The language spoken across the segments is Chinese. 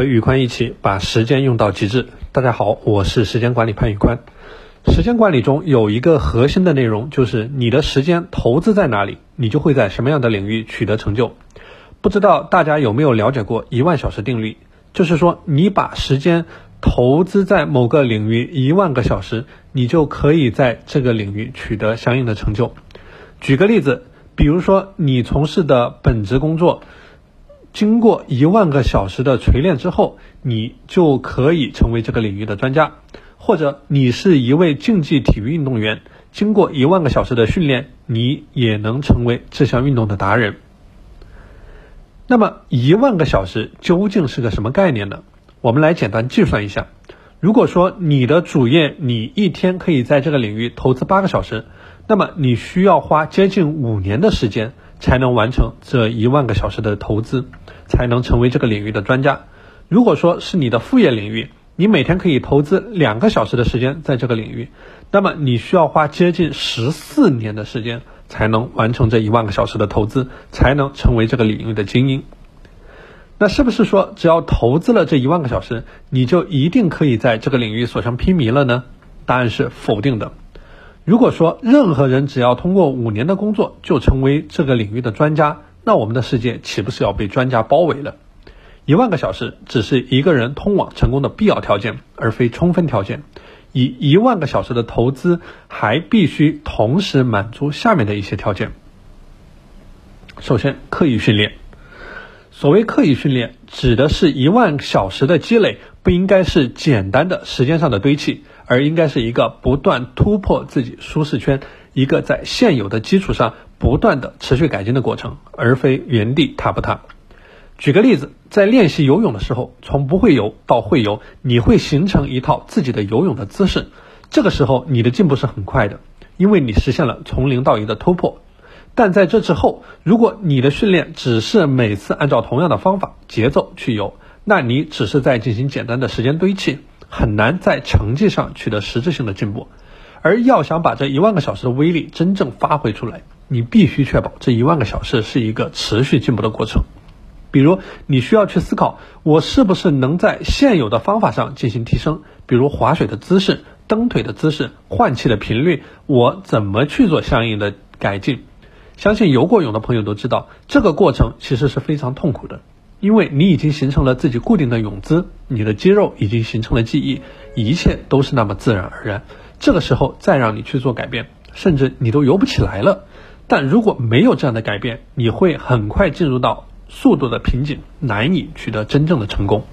和宇宽一起把时间用到极致。大家好，我是时间管理潘宇宽。时间管理中有一个核心的内容，就是你的时间投资在哪里，你就会在什么样的领域取得成就。不知道大家有没有了解过一万小时定律？就是说，你把时间投资在某个领域一万个小时，你就可以在这个领域取得相应的成就。举个例子，比如说你从事的本职工作。经过一万个小时的锤炼之后，你就可以成为这个领域的专家；或者你是一位竞技体育运动员，经过一万个小时的训练，你也能成为这项运动的达人。那么，一万个小时究竟是个什么概念呢？我们来简单计算一下：如果说你的主业你一天可以在这个领域投资八个小时，那么你需要花接近五年的时间。才能完成这一万个小时的投资，才能成为这个领域的专家。如果说是你的副业领域，你每天可以投资两个小时的时间在这个领域，那么你需要花接近十四年的时间才能完成这一万个小时的投资，才能成为这个领域的精英。那是不是说只要投资了这一万个小时，你就一定可以在这个领域所向披靡了呢？答案是否定的。如果说任何人只要通过五年的工作就成为这个领域的专家，那我们的世界岂不是要被专家包围了？一万个小时只是一个人通往成功的必要条件，而非充分条件。以一万个小时的投资，还必须同时满足下面的一些条件。首先，刻意训练。所谓刻意训练，指的是一万小时的积累，不应该是简单的时间上的堆砌。而应该是一个不断突破自己舒适圈，一个在现有的基础上不断的持续改进的过程，而非原地踏步踏。举个例子，在练习游泳的时候，从不会游到会游，你会形成一套自己的游泳的姿势。这个时候，你的进步是很快的，因为你实现了从零到一的突破。但在这之后，如果你的训练只是每次按照同样的方法节奏去游，那你只是在进行简单的时间堆砌。很难在成绩上取得实质性的进步，而要想把这一万个小时的威力真正发挥出来，你必须确保这一万个小时是一个持续进步的过程。比如，你需要去思考，我是不是能在现有的方法上进行提升？比如划水的姿势、蹬腿的姿势、换气的频率，我怎么去做相应的改进？相信游过泳的朋友都知道，这个过程其实是非常痛苦的。因为你已经形成了自己固定的泳姿，你的肌肉已经形成了记忆，一切都是那么自然而然。这个时候再让你去做改变，甚至你都游不起来了。但如果没有这样的改变，你会很快进入到速度的瓶颈，难以取得真正的成功。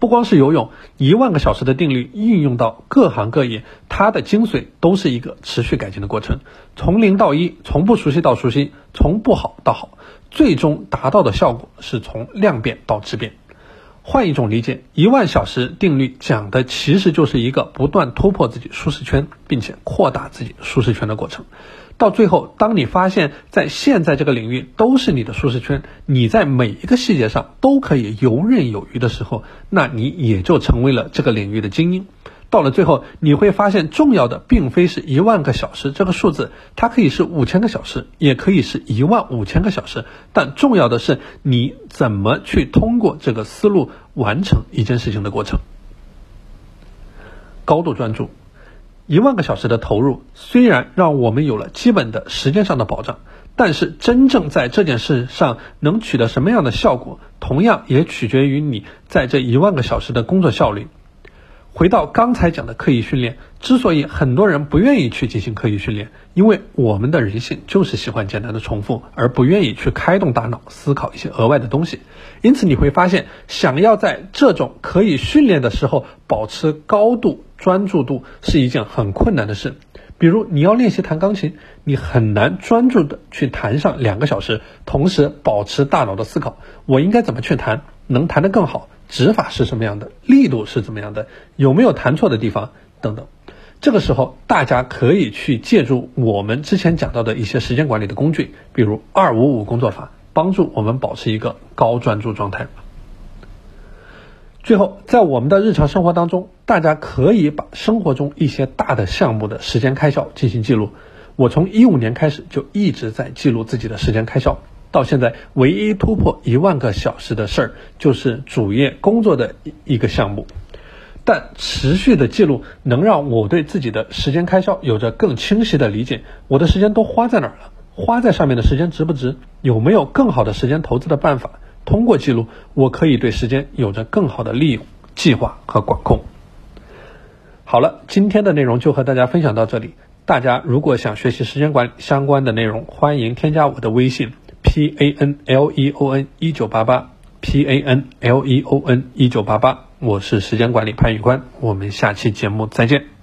不光是游泳，一万个小时的定律应用到各行各业，它的精髓都是一个持续改进的过程，从零到一，从不熟悉到熟悉，从不好到好。最终达到的效果是从量变到质变。换一种理解，一万小时定律讲的其实就是一个不断突破自己舒适圈，并且扩大自己舒适圈的过程。到最后，当你发现，在现在这个领域都是你的舒适圈，你在每一个细节上都可以游刃有余的时候，那你也就成为了这个领域的精英。到了最后，你会发现，重要的并非是一万个小时这个数字，它可以是五千个小时，也可以是一万五千个小时。但重要的是，你怎么去通过这个思路完成一件事情的过程。高度专注，一万个小时的投入，虽然让我们有了基本的时间上的保障，但是真正在这件事上能取得什么样的效果，同样也取决于你在这一万个小时的工作效率。回到刚才讲的刻意训练，之所以很多人不愿意去进行刻意训练，因为我们的人性就是喜欢简单的重复，而不愿意去开动大脑思考一些额外的东西。因此你会发现，想要在这种可以训练的时候保持高度专注度是一件很困难的事。比如你要练习弹钢琴，你很难专注的去弹上两个小时，同时保持大脑的思考，我应该怎么去弹，能弹得更好。指法是什么样的，力度是怎么样的，有没有弹错的地方等等。这个时候，大家可以去借助我们之前讲到的一些时间管理的工具，比如二五五工作法，帮助我们保持一个高专注状态。最后，在我们的日常生活当中，大家可以把生活中一些大的项目的时间开销进行记录。我从一五年开始就一直在记录自己的时间开销。到现在唯一突破一万个小时的事儿，就是主业工作的一一个项目。但持续的记录能让我对自己的时间开销有着更清晰的理解。我的时间都花在哪儿了？花在上面的时间值不值？有没有更好的时间投资的办法？通过记录，我可以对时间有着更好的利用、计划和管控。好了，今天的内容就和大家分享到这里。大家如果想学习时间管理相关的内容，欢迎添加我的微信 p a n l e o n 一九八八 p a n l e o n 一九八八。我是时间管理潘宇宽，我们下期节目再见。